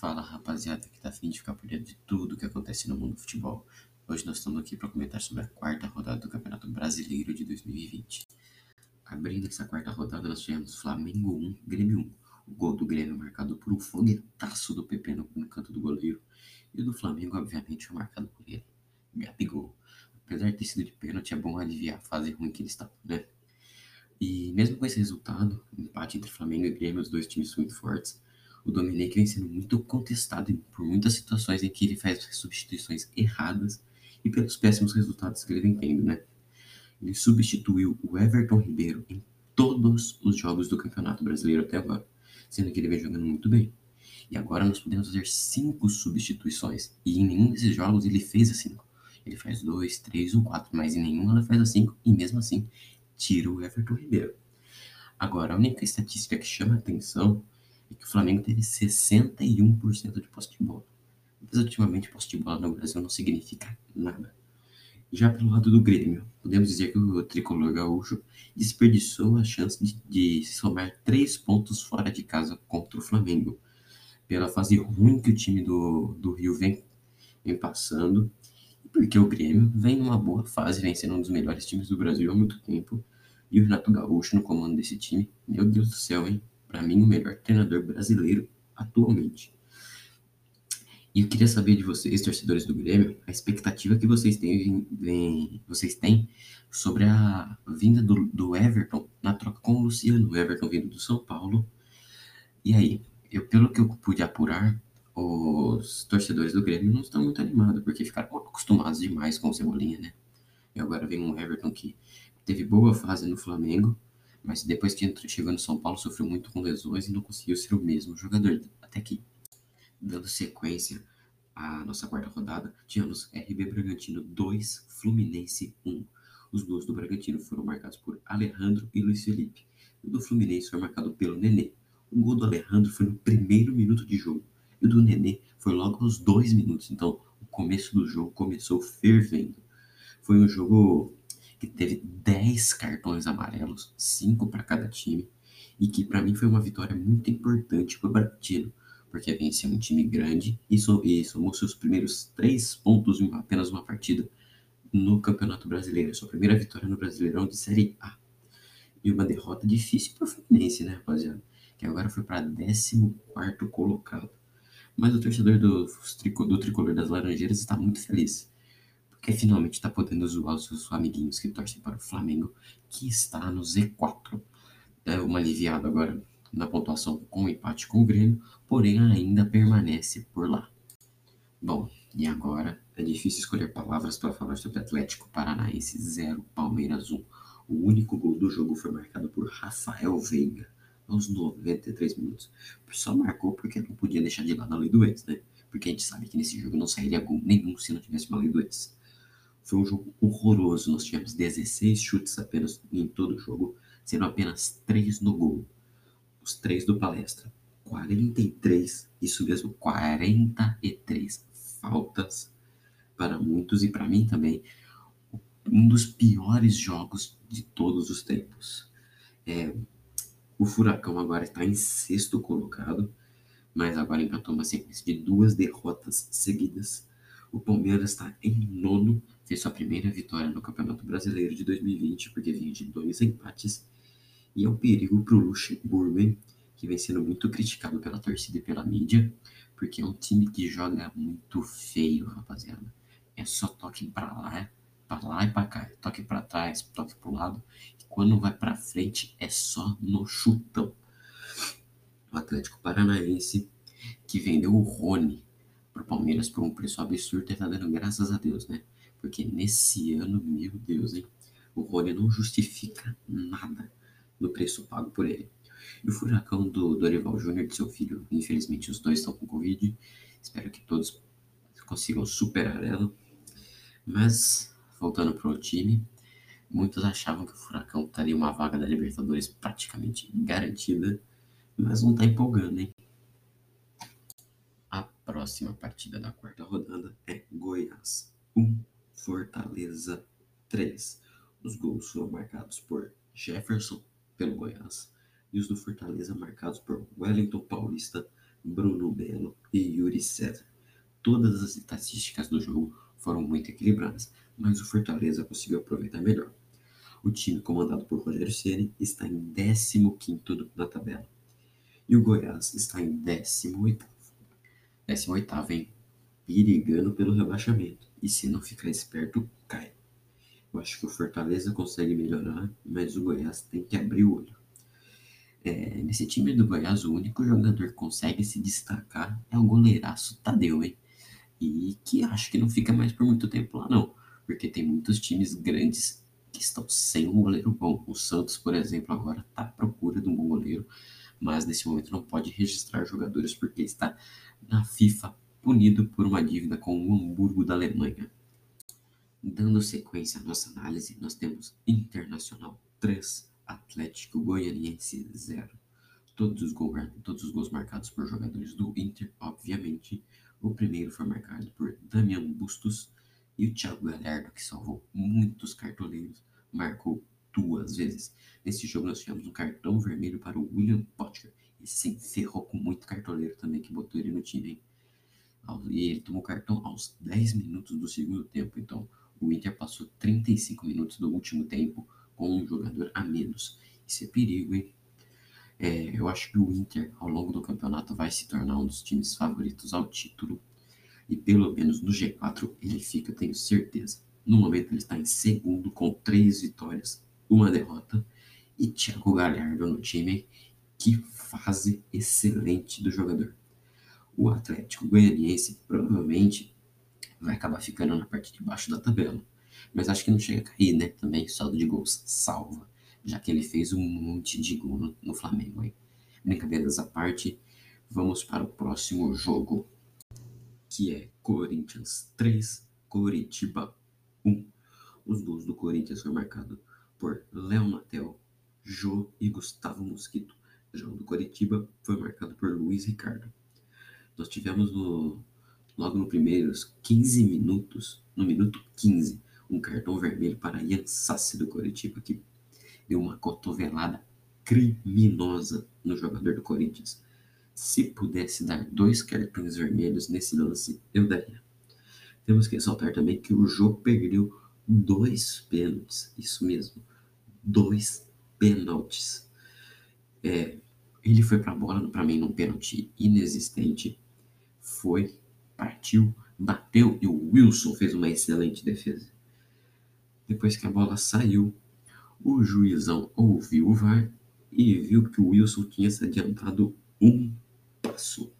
Fala rapaziada que tá afim de ficar por dentro de tudo que acontece no mundo do futebol. Hoje nós estamos aqui para comentar sobre a quarta rodada do Campeonato Brasileiro de 2020. Abrindo essa quarta rodada, nós tivemos Flamengo 1, Grêmio 1. O gol do Grêmio marcado por um foguetaço do PP no, canto do goleiro. E o do Flamengo, obviamente, foi marcado por ele, Gabigol. Apesar de ter sido de pênalti, é bom aliviar a fase ruim que eles estavam, né? E mesmo com esse resultado, empate entre Flamengo e Grêmio, os dois times muito fortes, o Domenech vem sendo muito contestado por muitas situações em que ele faz substituições erradas e pelos péssimos resultados que ele vem tendo, né? Ele substituiu o Everton Ribeiro em todos os jogos do Campeonato Brasileiro até agora, sendo que ele vem jogando muito bem. E agora nós podemos fazer cinco substituições, e em nenhum desses jogos ele fez as cinco. Ele faz dois, três ou quatro, mas em nenhum ela faz as cinco, e mesmo assim tira o Everton Ribeiro. Agora, a única estatística que chama atenção é que o Flamengo teve 61% de posse de bola. Mas ultimamente posse de bola no Brasil não significa nada. Já pelo lado do Grêmio, podemos dizer que o tricolor gaúcho desperdiçou a chance de, de somar três pontos fora de casa contra o Flamengo. Pela fase ruim que o time do, do Rio vem, vem passando, porque o Grêmio vem numa boa fase, vem sendo um dos melhores times do Brasil há muito tempo, e o Renato Gaúcho no comando desse time, meu Deus do céu, hein? Para mim, o melhor treinador brasileiro atualmente. E eu queria saber de vocês, torcedores do Grêmio, a expectativa que vocês têm, vocês têm sobre a vinda do, do, Everton na troca com o Luciano, o Everton vindo do São Paulo. E aí, eu, pelo que eu pude apurar, os torcedores do Grêmio não estão muito animados, porque ficaram acostumados demais com o Cebolinha, né? E agora vem um Everton que teve boa fase no Flamengo, mas depois que chegou no São Paulo sofreu muito com lesões e não conseguiu ser o mesmo jogador até aqui. Dando sequência à nossa quarta rodada, tínhamos RB Bragantino 2, Fluminense 1. Os gols do Bragantino foram marcados por Alejandro e Luiz Felipe. E o do Fluminense foi marcado pelo Nenê. O gol do Alejandro foi no primeiro minuto de jogo. E o do Nenê foi logo aos dois minutos. Então, o começo do jogo começou fervendo. Foi um jogo que teve 10 cartões amarelos, 5 para cada time, e que para mim foi uma vitória muito importante para o Bragantino, porque venceu um time grande e, so, somou seus primeiros 3 pontos em apenas uma partida no Campeonato Brasileiro, sua primeira vitória no Brasileirão de Série A. E uma derrota difícil para o Fluminense, né, rapaziada? Que agora foi para 14 colocado. Mas o torcedor do, do tricolor das Laranjeiras está muito feliz porque finalmente está podendo zoar os seus amiguinhos que torcem para o Flamengo, que está no Z4. É uma aliviada agora na pontuação com o empate com o Grêmio, porém ainda permanece por lá. Bom, e agora é difícil escolher palavras para falar sobre Atlético Paranaense 0, Palmeiras 1. O único gol do jogo foi marcado por Rafael Veiga aos 93 minutos. Só marcou porque não podia deixar de lado a lei do ex, né? Porque a gente sabe que nesse jogo não sairia gol nenhum se não tivesse uma lei do ex. Foi um jogo horroroso. Nós tivemos 16 chutes apenas em todo o jogo, sendo apenas 3 no gol. Os 3 do palestra. 43, isso mesmo, 43 faltas para muitos e para mim também. Um dos piores jogos de todos os tempos. É, o Furacão agora está em sexto colocado, mas agora engatou uma sequência de duas derrotas seguidas. O Palmeiras está em nono fez sua primeira vitória no Campeonato Brasileiro de 2020, porque vinha de dois empates, e é um perigo para o Luxemburgo, que vem sendo muito criticado pela torcida e pela mídia, porque é um time que joga muito feio, rapaziada. É só toque para lá, para lá e para cá, toque para trás, toque para o lado, e quando vai para frente é só no chutão. O Atlético Paranaense, que vendeu o Rony para o Palmeiras por um preço absurdo, está dando graças a Deus, né? Porque nesse ano, meu Deus, hein? O Rony não justifica nada no preço pago por ele. E o furacão do Dorival Júnior de seu filho, infelizmente os dois estão com Covid. Espero que todos consigam superar ela. Mas, voltando para o time, muitos achavam que o Furacão estaria uma vaga da Libertadores praticamente garantida, mas não está empolgando, hein? A próxima partida da quarta rodada é Goiás 1, Fortaleza 3. Os gols foram marcados por Jefferson pelo Goiás e os do Fortaleza marcados por Wellington Paulista, Bruno Belo e Yuri César. Todas as estatísticas do jogo foram muito equilibradas, mas o Fortaleza conseguiu aproveitar melhor. O time comandado por Rogério Ceni está em 15º na tabela. E o Goiás está em 18º. 18º, hein? Perigando pelo rebaixamento. E se não ficar esperto, cai. Eu acho que o Fortaleza consegue melhorar, mas o Goiás tem que abrir o olho. É, nesse time do Goiás, o único jogador que consegue se destacar é o goleiraço Tadeu, hein? E que acho que não fica mais por muito tempo lá, não. Porque tem muitos times grandes que estão sem um goleiro bom. O Santos, por exemplo, agora está à procura de um bom goleiro, mas nesse momento não pode registrar jogadores porque está na FIFA punido por uma dívida com o Hamburgo da Alemanha. Dando sequência à nossa análise, nós temos Internacional 3, Atlético Goianiense 0. Todos os, gols, todos os gols marcados por jogadores do Inter, obviamente. O primeiro foi marcado por Damian Bustos e o Thiago Galhardo, que salvou muitos cartoleiros, marcou duas vezes. Nesse jogo nós tivemos um cartão vermelho para o William Potker. E se ferrou com muito cartoleiro também que botou ele no time, hein? E ele tomou cartão aos 10 minutos do segundo tempo. Então o Inter passou 35 minutos do último tempo com um jogador a menos. Isso é perigo, hein? É, eu acho que o Inter, ao longo do campeonato, vai se tornar um dos times favoritos ao título. E pelo menos no G4 ele fica, tenho certeza. No momento ele está em segundo com três vitórias, uma derrota. E Thiago Galhardo no time. Que fase excelente do jogador. O Atlético Goianiense provavelmente vai acabar ficando na parte de baixo da tabela. Mas acho que não chega a cair, né? Também saldo de gols salva, já que ele fez um monte de gol no, no Flamengo. Hein? Brincadeiras à parte, vamos para o próximo jogo, que é Corinthians 3, Coritiba 1. Os gols do Corinthians foram marcados por Léo Natel, Jô e Gustavo Mosquito. O do Coritiba foi marcado por Luiz Ricardo. Nós tivemos no, logo no primeiros 15 minutos, no minuto 15, um cartão vermelho para Ian Sassi do Coritiba, que deu uma cotovelada criminosa no jogador do Corinthians. Se pudesse dar dois cartões vermelhos nesse lance, eu daria. Temos que ressaltar também que o jogo perdeu dois pênaltis, isso mesmo, dois pênaltis. É, ele foi para a bola, para mim, num pênalti inexistente, foi, partiu, bateu e o Wilson fez uma excelente defesa. Depois que a bola saiu, o juizão ouviu o VAR e viu que o Wilson tinha se adiantado um passo.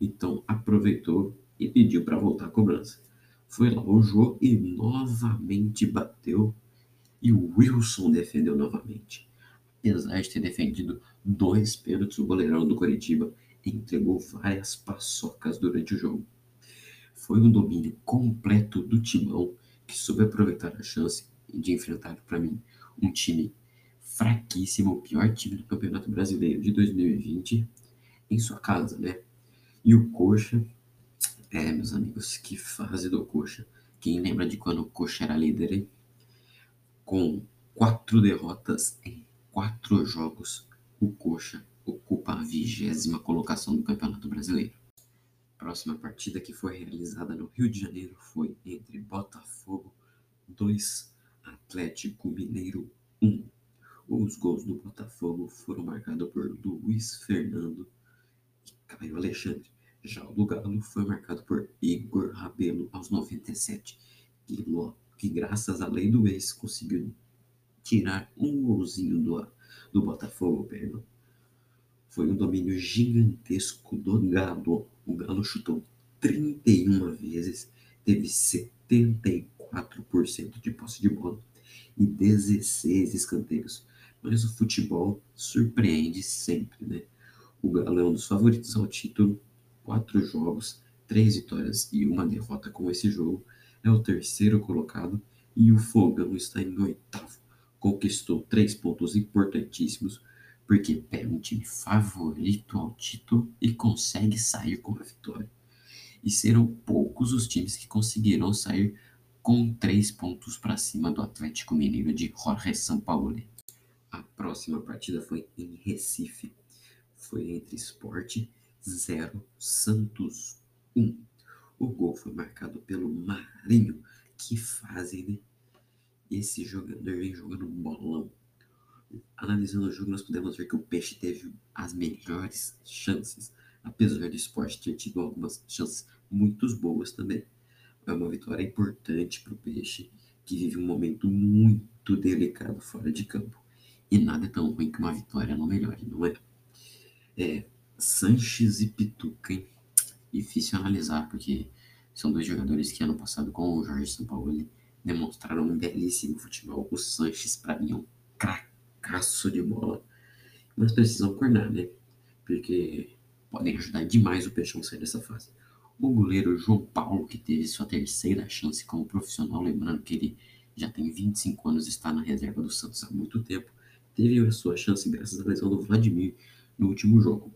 Então aproveitou e pediu para voltar a cobrança. Foi lá o Jô e novamente bateu e o Wilson defendeu novamente. Apesar de ter defendido dois pênaltis, o goleirão do Coritiba entregou várias paçocas durante o jogo. Foi um domínio completo do timão que soube aproveitar a chance de enfrentar, para mim, um time fraquíssimo, o pior time do Campeonato Brasileiro de 2020, em sua casa, né? E o Coxa, é, meus amigos, que fase do Coxa. Quem lembra de quando o Coxa era líder, hein? Com quatro derrotas em quatro jogos, o Coxa ocupa a vigésima colocação do Campeonato Brasileiro. A próxima partida que foi realizada no Rio de Janeiro foi entre Botafogo 2 Atlético Mineiro 1. Os gols do Botafogo foram marcados por Luiz Fernando e Caio Alexandre. Já o do Galo foi marcado por Igor Rabelo aos 97, que, que graças à lei do ex conseguiu tirar um golzinho do, do Botafogo, perdão. Foi um domínio gigantesco do Galo. O Galo chutou 31 vezes, teve 74 4% de posse de bola e 16 escanteios. Mas o futebol surpreende sempre, né? O Galo é um dos favoritos ao título, quatro jogos, três vitórias e uma derrota com esse jogo. É o terceiro colocado e o Fogão está em oitavo. Conquistou três pontos importantíssimos, porque pega um time favorito ao título e consegue sair com a vitória. E serão poucos os times que conseguirão sair com três pontos para cima do Atlético Mineiro de Jorge Sampaoli. A próxima partida foi em Recife. Foi entre Sport, 0, Santos 1. O gol foi marcado pelo Marinho. Que fase, né? Esse jogador vem jogando bolão. Analisando o jogo, nós podemos ver que o Peixe teve as melhores chances, apesar do esporte ter tido algumas chances muito boas também. É uma vitória importante para o Peixe, que vive um momento muito delicado fora de campo. E nada é tão ruim que uma vitória não melhore, não é? É, Sanches e Pituca, hein? Difícil analisar, porque são dois jogadores que ano passado, com o Jorge Sampaoli, demonstraram um belíssimo futebol. O Sanches, para mim, é um cracaço de bola. Mas precisam cornar, né? Porque podem ajudar demais o Peixão a sair dessa fase. O goleiro João Paulo, que teve sua terceira chance como profissional, lembrando que ele já tem 25 anos e está na reserva do Santos há muito tempo, teve a sua chance graças à lesão do Vladimir no último jogo.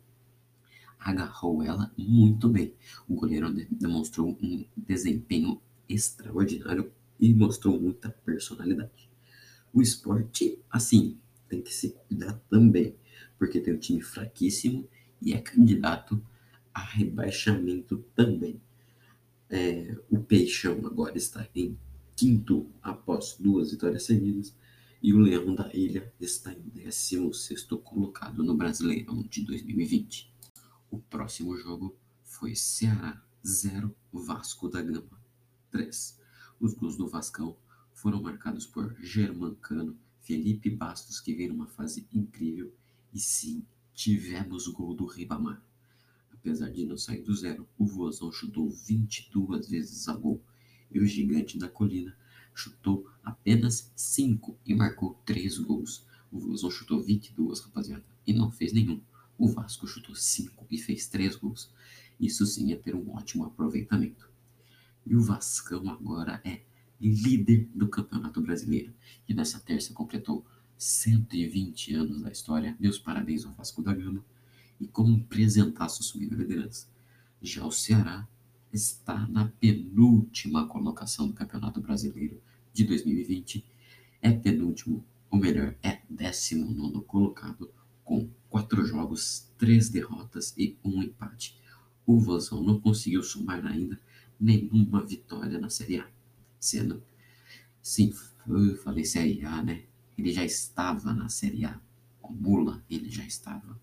Agarrou ela muito bem. O goleiro demonstrou um desempenho extraordinário e mostrou muita personalidade. O esporte, assim, tem que se cuidar também, porque tem um time fraquíssimo e é candidato a rebaixamento também. É, o Peixão agora está em quinto após duas vitórias seguidas e o Leão da Ilha está em 16 colocado no Brasileirão de 2020. O próximo jogo foi Ceará 0, Vasco da Gama 3. Os gols do Vascão foram marcados por Germancano, Felipe Bastos, que veio numa fase incrível, e sim, tivemos o gol do Ribamar. Apesar de não sair do zero, o Vozão chutou 22 vezes a gol e o Gigante da Colina chutou apenas 5 e marcou 3 gols. O Vozão chutou 22, rapaziada, e não fez nenhum. O Vasco chutou 5 e fez 3 gols. Isso sim é ter um ótimo aproveitamento. E o Vascão agora é líder do Campeonato Brasileiro. E nessa terça completou 120 anos da história. Meus parabéns ao Vasco da Gama. E como um presentaço assumindo a liderança. Já o Ceará está na penúltima colocação do Campeonato Brasileiro de 2020. É penúltimo, ou melhor, é 19 colocado, com quatro jogos, três derrotas e um empate. O Vozão não conseguiu somar ainda nenhuma vitória na Série A, sendo, sim, eu falei Série A, né? Ele já estava na Série A, o Mula, ele já estava.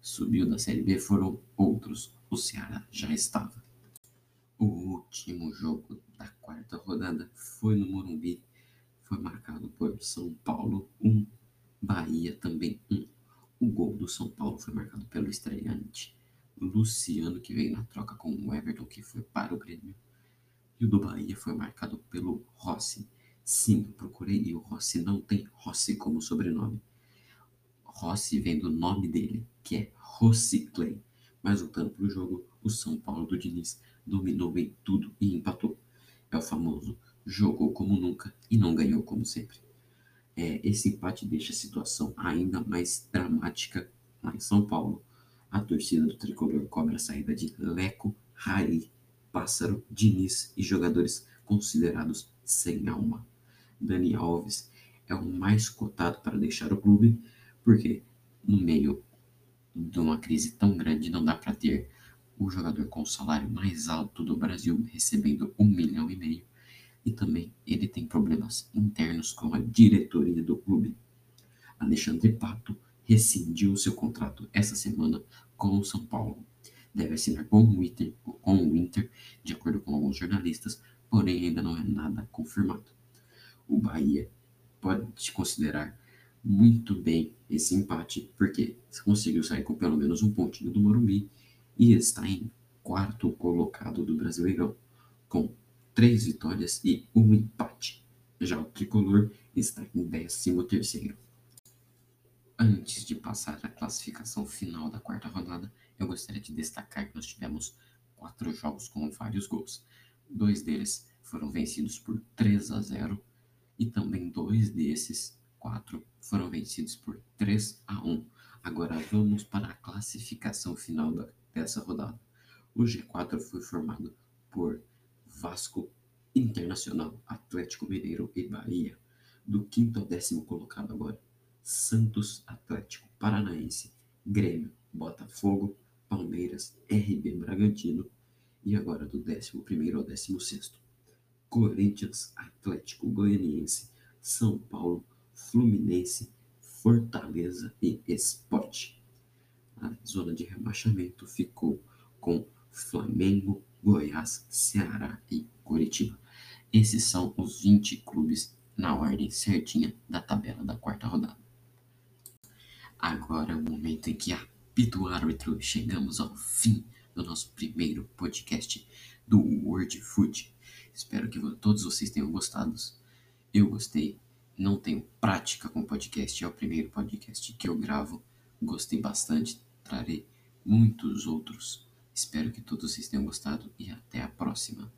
Subiu da Série B, foram outros, o Ceará já estava. O último jogo da quarta rodada foi no Morumbi, foi marcado por São Paulo 1, Bahia também 1. O gol do São Paulo foi marcado pelo estreante Luciano, que veio na troca com o Everton, que foi para o Grêmio. E o do Bahia foi marcado pelo Rossi. Sim, procurei e o Rossi não tem Rossi como sobrenome. Rossi vem do nome dele, que é Rossi Clay. Mas voltando para o jogo, o São Paulo do Diniz dominou bem tudo e empatou. É o famoso jogou como nunca e não ganhou como sempre. É, esse empate deixa a situação ainda mais dramática lá em São Paulo, a torcida do tricolor cobra a saída de Leco, Raí, Pássaro, Diniz e jogadores considerados sem alma. Dani Alves é o mais cotado para deixar o clube, porque no meio de uma crise tão grande não dá para ter o jogador com o salário mais alto do Brasil recebendo um milhão e meio e também ele tem problemas internos com a diretoria do clube. Alexandre Pato rescindiu seu contrato essa semana com o São Paulo. Deve assinar com o Inter, com o Inter, de acordo com alguns jornalistas, porém ainda não é nada confirmado. O Bahia pode considerar muito bem esse empate, porque conseguiu sair com pelo menos um pontinho do Morumbi e está em quarto colocado do Brasileirão, com três vitórias e um empate. Já o Tricolor está em décimo terceiro. Antes de passar à classificação final da quarta rodada, eu gostaria de destacar que nós tivemos quatro jogos com vários gols. Dois deles foram vencidos por 3 a 0 e também dois desses quatro foram vencidos por 3 a 1. Agora vamos para a classificação final da, dessa rodada. O G4 foi formado por Vasco, Internacional, Atlético Mineiro e Bahia, do quinto ao décimo colocado agora. Santos, Atlético Paranaense, Grêmio, Botafogo, Palmeiras, RB Bragantino e agora do 11 ao 16. Corinthians, Atlético Goianiense, São Paulo, Fluminense, Fortaleza e Esporte. A zona de rebaixamento ficou com Flamengo, Goiás, Ceará e Curitiba. Esses são os 20 clubes na ordem certinha da tabela da quarta rodada. Agora é o momento em que apita o árbitro. Chegamos ao fim do nosso primeiro podcast do World Food. Espero que todos vocês tenham gostado. Eu gostei. Não tenho prática com podcast, é o primeiro podcast que eu gravo. Gostei bastante. Trarei muitos outros. Espero que todos vocês tenham gostado e até a próxima.